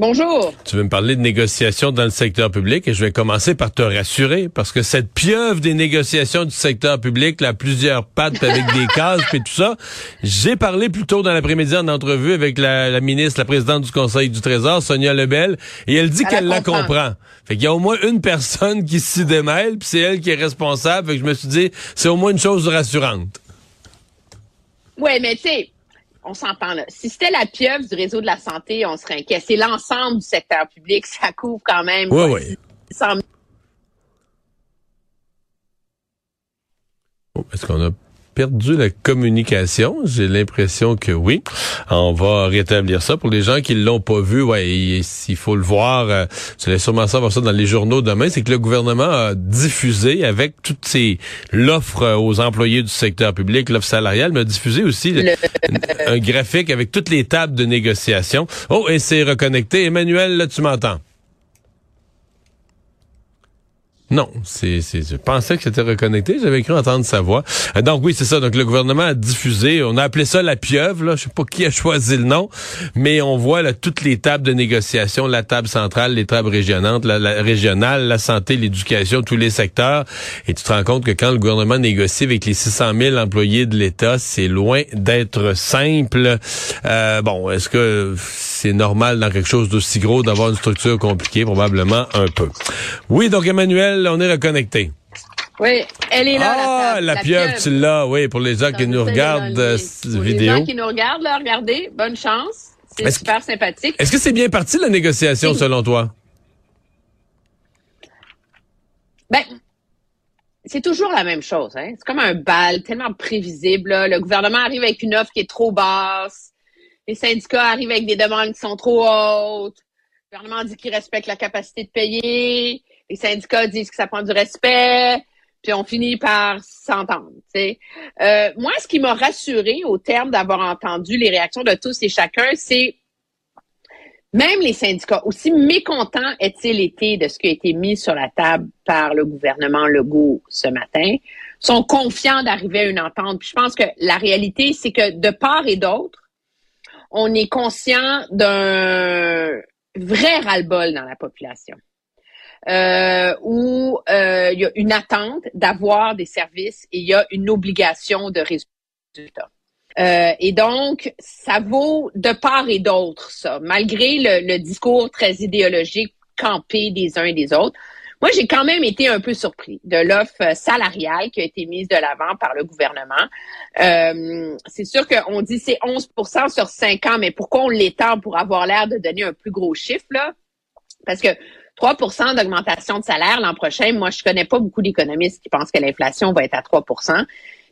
Bonjour. Tu veux me parler de négociations dans le secteur public et je vais commencer par te rassurer parce que cette pieuvre des négociations du secteur public, là, plusieurs pattes avec des cases et tout ça, j'ai parlé plus tôt dans l'après-midi en entrevue avec la, la ministre, la présidente du Conseil du Trésor, Sonia Lebel, et elle dit Elle qu'elle la comprend. comprend. Fait qu'il y a au moins une personne qui s'y démêle, puis c'est elle qui est responsable. Fait que je me suis dit, c'est au moins une chose rassurante. Oui, mais tu sais, on s'entend là. Si c'était la pieuvre du réseau de la santé, on serait inquiet. C'est l'ensemble du secteur public. Ça couvre quand même. Oui, oui. 100 000 Oh, Est-ce qu'on a perdu la communication? J'ai l'impression que oui. On va rétablir ça. Pour les gens qui l'ont pas vu, ouais, il, il faut le voir. euh, tu allais sûrement savoir ça dans les journaux demain. C'est que le gouvernement a diffusé avec toutes ces l'offre aux employés du secteur public, l'offre salariale, mais a diffusé aussi le- un graphique avec toutes les tables de négociation. Oh, et c'est reconnecté. Emmanuel, là, tu m'entends? Non, c'est, c'est, je pensais que c'était reconnecté. J'avais cru entendre sa voix. Euh, donc oui, c'est ça. Donc le gouvernement a diffusé. On a appelé ça la pieuvre. Là, je sais pas qui a choisi le nom, mais on voit là toutes les tables de négociation, la table centrale, les tables régionales, la, la régionale, la santé, l'éducation, tous les secteurs. Et tu te rends compte que quand le gouvernement négocie avec les 600 000 employés de l'État, c'est loin d'être simple. Euh, bon, est-ce que c'est normal dans quelque chose d'aussi gros d'avoir une structure compliquée? Probablement un peu. Oui, donc Emmanuel, on est reconnecté. Oui, elle est là. ah, la, pieuvre, tu l'as, oui, pour les gens qui nous regardent euh, dans le- Pour vidéo. Les gens qui nous regardent, là, regardez, bonne chance. C'est super sympathique. Est-ce que c'est bien parti la négociation selon toi? Ben, c'est toujours la même chose. Hein? C'est comme un bal tellement prévisible. là. Le gouvernement arrive avec une offre qui est trop basse. Les syndicats arrivent avec des demandes qui sont trop hautes. Le gouvernement dit qu'il respecte la capacité de payer. Les syndicats disent que ça prend du respect. Puis on finit par s'entendre. Euh, moi, ce qui m'a rassuré au terme d'avoir entendu les réactions de tous et chacun, c'est même les syndicats, aussi mécontents est-il été de ce qui a été mis sur la table par le gouvernement Legault ce matin, sont confiants d'arriver à une entente. Puis je pense que la réalité, c'est que de part et d'autre, on est conscient d'un vrai ras-le-bol dans la population. Euh, où euh, il y a une attente d'avoir des services et il y a une obligation de résultats. Euh, et donc, ça vaut de part et d'autre, ça, malgré le, le discours très idéologique campé des uns et des autres. Moi, j'ai quand même été un peu surpris de l'offre salariale qui a été mise de l'avant par le gouvernement. Euh, c'est sûr qu'on dit c'est 11% sur 5 ans, mais pourquoi on l'étend pour avoir l'air de donner un plus gros chiffre, là? Parce que 3% d'augmentation de salaire l'an prochain, moi, je connais pas beaucoup d'économistes qui pensent que l'inflation va être à 3%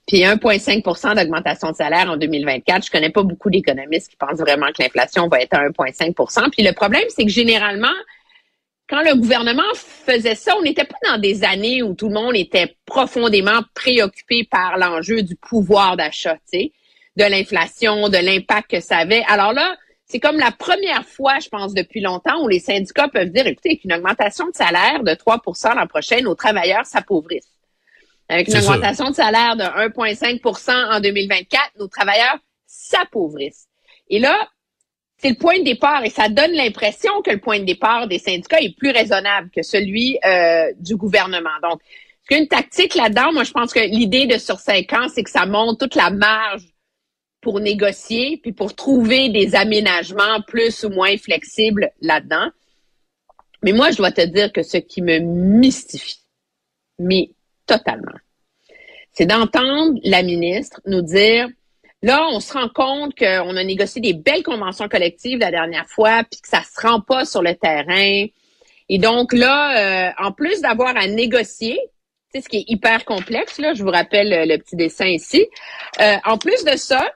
puis 1,5% d'augmentation de salaire en 2024. Je connais pas beaucoup d'économistes qui pensent vraiment que l'inflation va être à 1,5% Puis le problème, c'est que généralement, quand le gouvernement faisait ça, on n'était pas dans des années où tout le monde était profondément préoccupé par l'enjeu du pouvoir d'achat, de l'inflation, de l'impact que ça avait. Alors là, c'est comme la première fois, je pense, depuis longtemps où les syndicats peuvent dire, écoutez, avec une augmentation de salaire de 3% l'an prochain, nos travailleurs s'appauvrissent. Avec une augmentation de salaire de 1,5% en 2024, nos travailleurs s'appauvrissent. Et là, c'est le point de départ et ça donne l'impression que le point de départ des syndicats est plus raisonnable que celui euh, du gouvernement. Donc, est-ce qu'il y a une tactique là-dedans? Moi, je pense que l'idée de sur cinq ans, c'est que ça monte toute la marge pour négocier puis pour trouver des aménagements plus ou moins flexibles là-dedans. Mais moi, je dois te dire que ce qui me mystifie, mais totalement, c'est d'entendre la ministre nous dire Là, on se rend compte qu'on a négocié des belles conventions collectives la dernière fois, puis que ça se rend pas sur le terrain. Et donc là, euh, en plus d'avoir à négocier, sais, ce qui est hyper complexe, là, je vous rappelle le petit dessin ici. euh, en plus de ça,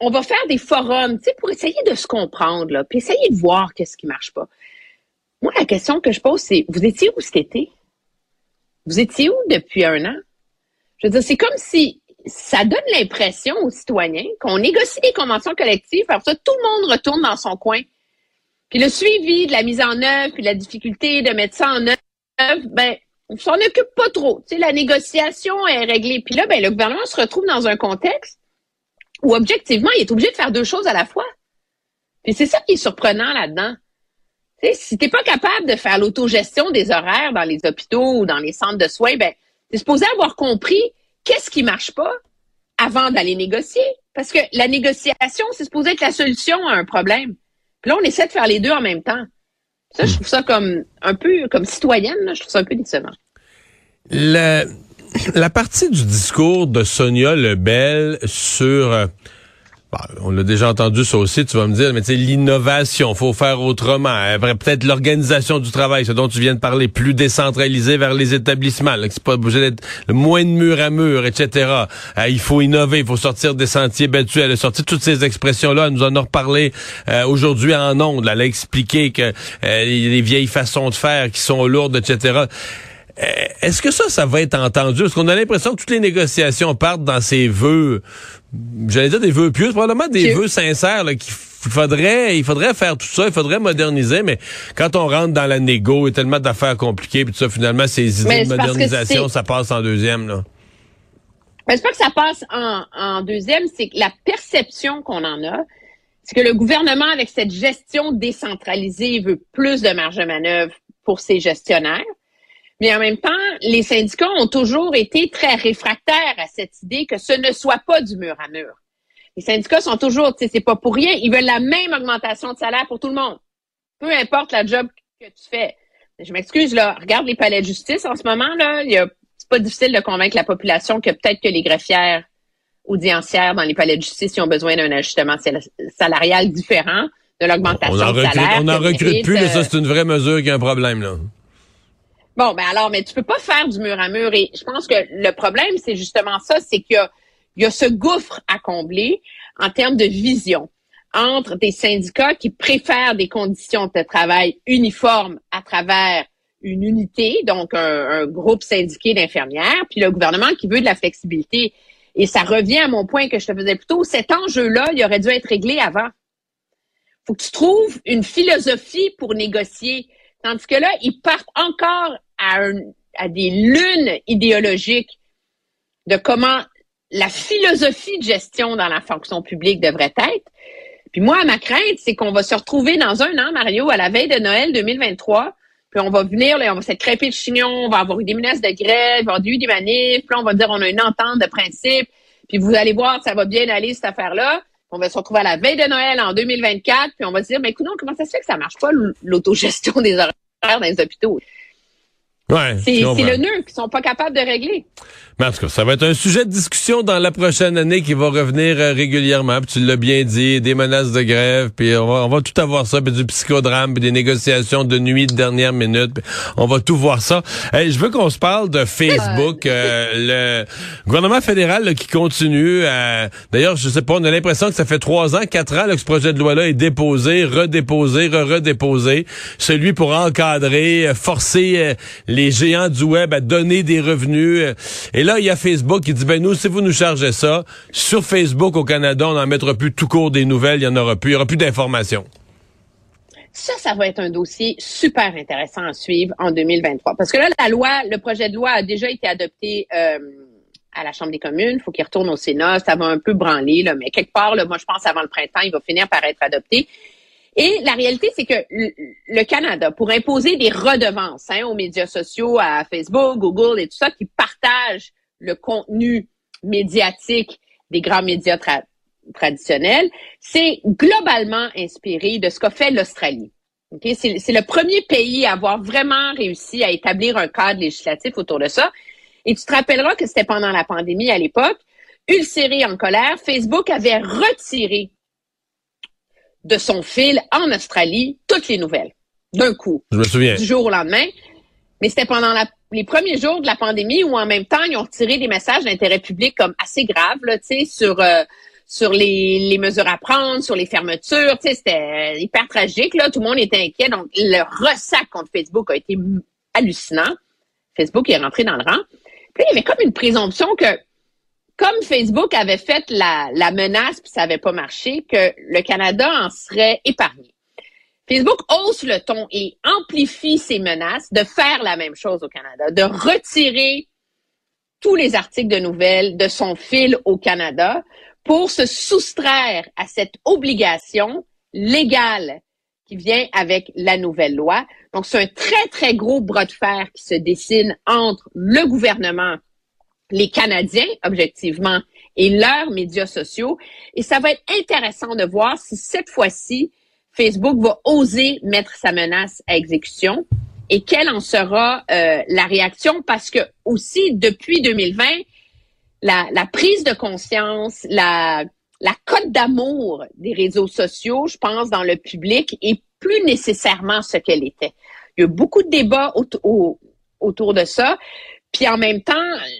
on va faire des forums, tu sais, pour essayer de se comprendre, là, puis essayer de voir qu'est-ce qui marche pas. Moi, la question que je pose, c'est, vous étiez où cet été? Vous étiez où depuis un an? Je veux dire, c'est comme si ça donne l'impression aux citoyens qu'on négocie des conventions collectives, après ça, tout le monde retourne dans son coin. Puis le suivi de la mise en œuvre, puis la difficulté de mettre ça en œuvre, ben, on s'en occupe pas trop. Tu sais, la négociation est réglée. Puis là, ben, le gouvernement se retrouve dans un contexte où, objectivement, il est obligé de faire deux choses à la fois. Puis c'est ça qui est surprenant là-dedans. Tu sais, si t'es pas capable de faire l'autogestion des horaires dans les hôpitaux ou dans les centres de soins, ben, t'es supposé avoir compris qu'est-ce qui marche pas avant d'aller négocier. Parce que la négociation, c'est supposé être la solution à un problème. Puis là, on essaie de faire les deux en même temps. Ça, je trouve ça comme un peu comme citoyenne, là, je trouve ça un peu décevant. La, la partie du discours de Sonia Lebel sur euh, bah, on l'a déjà entendu ça aussi, tu vas me dire, mais tu sais, l'innovation, faut faire autrement. Peut-être l'organisation du travail, ce dont tu viens de parler, plus décentralisé vers les établissements, c'est pas obligé d'être moins de mur à mur, etc. Euh, il faut innover, il faut sortir des sentiers battus. Elle a sorti toutes ces expressions-là, elle nous en a reparlé euh, aujourd'hui en ondes. Elle a expliqué que euh, les vieilles façons de faire qui sont lourdes, etc. Est-ce que ça, ça va être entendu? Est-ce qu'on a l'impression que toutes les négociations partent dans ces vœux j'allais dire des vœux pieux, probablement des vœux sincères qu'il faudrait il faudrait faire tout ça, il faudrait moderniser, mais quand on rentre dans la négo, il y a tellement d'affaires compliquées, puis tout ça, finalement, ces idées de modernisation, ça passe en deuxième, là. Mais c'est pas que ça passe en, en deuxième, c'est que la perception qu'on en a, c'est que le gouvernement, avec cette gestion décentralisée, veut plus de marge de manœuvre pour ses gestionnaires. Mais en même temps, les syndicats ont toujours été très réfractaires à cette idée que ce ne soit pas du mur à mur. Les syndicats sont toujours, tu sais, c'est pas pour rien, ils veulent la même augmentation de salaire pour tout le monde. Peu importe la job que tu fais. Je m'excuse, là, regarde les palais de justice en ce moment, là, il y a, c'est pas difficile de convaincre la population que peut-être que les greffières audiencières dans les palais de justice ont besoin d'un ajustement salarial différent de l'augmentation de salaire. On n'en recrute plus, mais ça, c'est une vraie mesure qui a un problème, là. Bon, ben alors, mais tu peux pas faire du mur à mur. Et je pense que le problème, c'est justement ça, c'est qu'il y, a, ce gouffre à combler en termes de vision entre des syndicats qui préfèrent des conditions de travail uniformes à travers une unité, donc un, groupe syndiqué d'infirmières, puis le gouvernement qui veut de la flexibilité. Et ça revient à mon point que je te faisais plus tôt. Cet enjeu-là, il aurait dû être réglé avant. faut que tu trouves une philosophie pour négocier. Tandis que là, ils partent encore à, des lunes idéologiques de comment la philosophie de gestion dans la fonction publique devrait être. Puis moi, ma crainte, c'est qu'on va se retrouver dans un an, Mario, à la veille de Noël 2023, puis on va venir, on va s'être crêpé le chignon, on va avoir eu des menaces de grève, on va avoir eu des manifs, puis on va dire on a une entente de principe, puis vous allez voir, ça va bien aller cette affaire-là. On va se retrouver à la veille de Noël en 2024, puis on va se dire, mais écoute, comment ça se fait que ça marche pas l'autogestion des horaires dans les hôpitaux? C'est le nœud qu'ils sont pas capables de régler. Mais en tout cas, ça va être un sujet de discussion dans la prochaine année qui va revenir euh, régulièrement. Puis tu l'as bien dit, des menaces de grève, puis on va, on va tout avoir ça, puis du psychodrame, puis des négociations de nuit de dernière minute. on va tout voir ça. je veux qu'on se parle de Facebook, euh, le gouvernement fédéral qui continue. D'ailleurs, je sais pas, on a l'impression que ça fait trois ans, quatre ans que ce projet de loi-là est déposé, redéposé, re-redéposé. Celui pour encadrer, euh, forcer les géants du web à donner des revenus. Et là, là, il y a Facebook qui dit, ben nous, si vous nous chargez ça, sur Facebook au Canada, on n'en mettra plus tout court des nouvelles, il n'y en aura plus, il n'y aura plus d'informations. Ça, ça va être un dossier super intéressant à suivre en 2023. Parce que là, la loi, le projet de loi a déjà été adopté euh, à la Chambre des communes. Il faut qu'il retourne au Sénat. Ça va un peu branler, là, mais quelque part, là, moi, je pense avant le printemps, il va finir par être adopté. Et la réalité, c'est que le Canada, pour imposer des redevances hein, aux médias sociaux, à Facebook, Google et tout ça, qui partagent le contenu médiatique des grands médias traditionnels, c'est globalement inspiré de ce qu'a fait l'Australie. C'est le premier pays à avoir vraiment réussi à établir un cadre législatif autour de ça. Et tu te rappelleras que c'était pendant la pandémie à l'époque. Ulcéré en colère, Facebook avait retiré de son fil en Australie toutes les nouvelles d'un coup. Je me souviens. Du jour au lendemain. Mais c'était pendant les premiers jours de la pandémie où en même temps, ils ont retiré des messages d'intérêt public comme assez graves, là, sur, euh, sur les, les, mesures à prendre, sur les fermetures. C'était hyper tragique. Là. Tout le monde était inquiet. Donc, le ressac contre Facebook a été hallucinant. Facebook est rentré dans le rang. Puis, il y avait comme une présomption que comme Facebook avait fait la, menace puis ça n'avait pas marché, que le Canada en serait épargné. Facebook hausse le ton et amplifie ses menaces de faire la même chose au Canada, de retirer tous les articles de nouvelles de son fil au Canada pour se soustraire à cette obligation légale qui vient avec la nouvelle loi. Donc, c'est un très, très gros bras de fer qui se dessine entre le gouvernement, les Canadiens, objectivement, et leurs médias sociaux. Et ça va être intéressant de voir si cette fois-ci, Facebook va oser mettre sa menace à exécution et quelle en sera euh, la réaction parce que aussi depuis 2020, la, prise de conscience, la, la cote d'amour des réseaux sociaux, je pense, dans le public est plus nécessairement ce qu'elle était. Il y a beaucoup de débats autour de ça. Puis en même temps,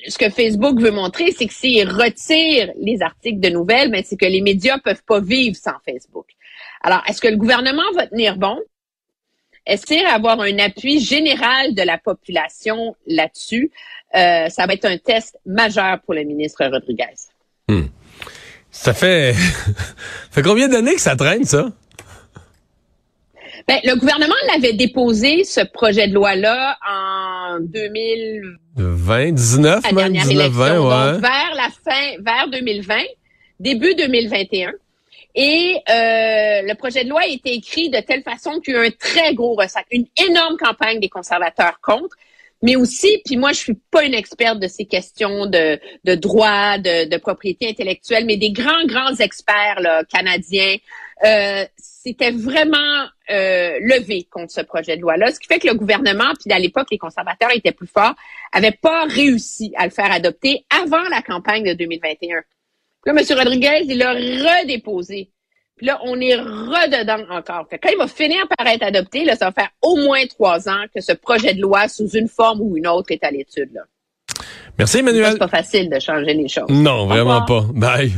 ce que Facebook veut montrer, c'est que s'il retire les articles de nouvelles, ben, c'est que les médias peuvent pas vivre sans Facebook. Alors, est-ce que le gouvernement va tenir bon? Est-ce qu'il va avoir un appui général de la population là-dessus? Euh, ça va être un test majeur pour le ministre Rodriguez. Hmm. Ça fait, fait combien d'années que ça traîne, ça? Ben, le gouvernement l'avait déposé, ce projet de loi-là, en 2020, 19, la dernière élection, donc vers la fin, vers 2020, début 2021. Et euh, le projet de loi a été écrit de telle façon qu'il y a eu un très gros ressac, une énorme campagne des conservateurs contre mais aussi, puis moi, je suis pas une experte de ces questions de, de droit, de, de propriété intellectuelle, mais des grands, grands experts là, canadiens, euh, c'était vraiment euh, levé contre ce projet de loi-là, ce qui fait que le gouvernement, puis à l'époque, les conservateurs étaient plus forts, n'avaient pas réussi à le faire adopter avant la campagne de 2021. Là, M. Rodriguez, il l'a redéposé là, on est rededans encore. quand il va finir par être adopté, là, ça va faire au moins trois ans que ce projet de loi, sous une forme ou une autre, est à l'étude. Merci, Emmanuel. C'est pas facile de changer les choses. Non, vraiment pas. Bye.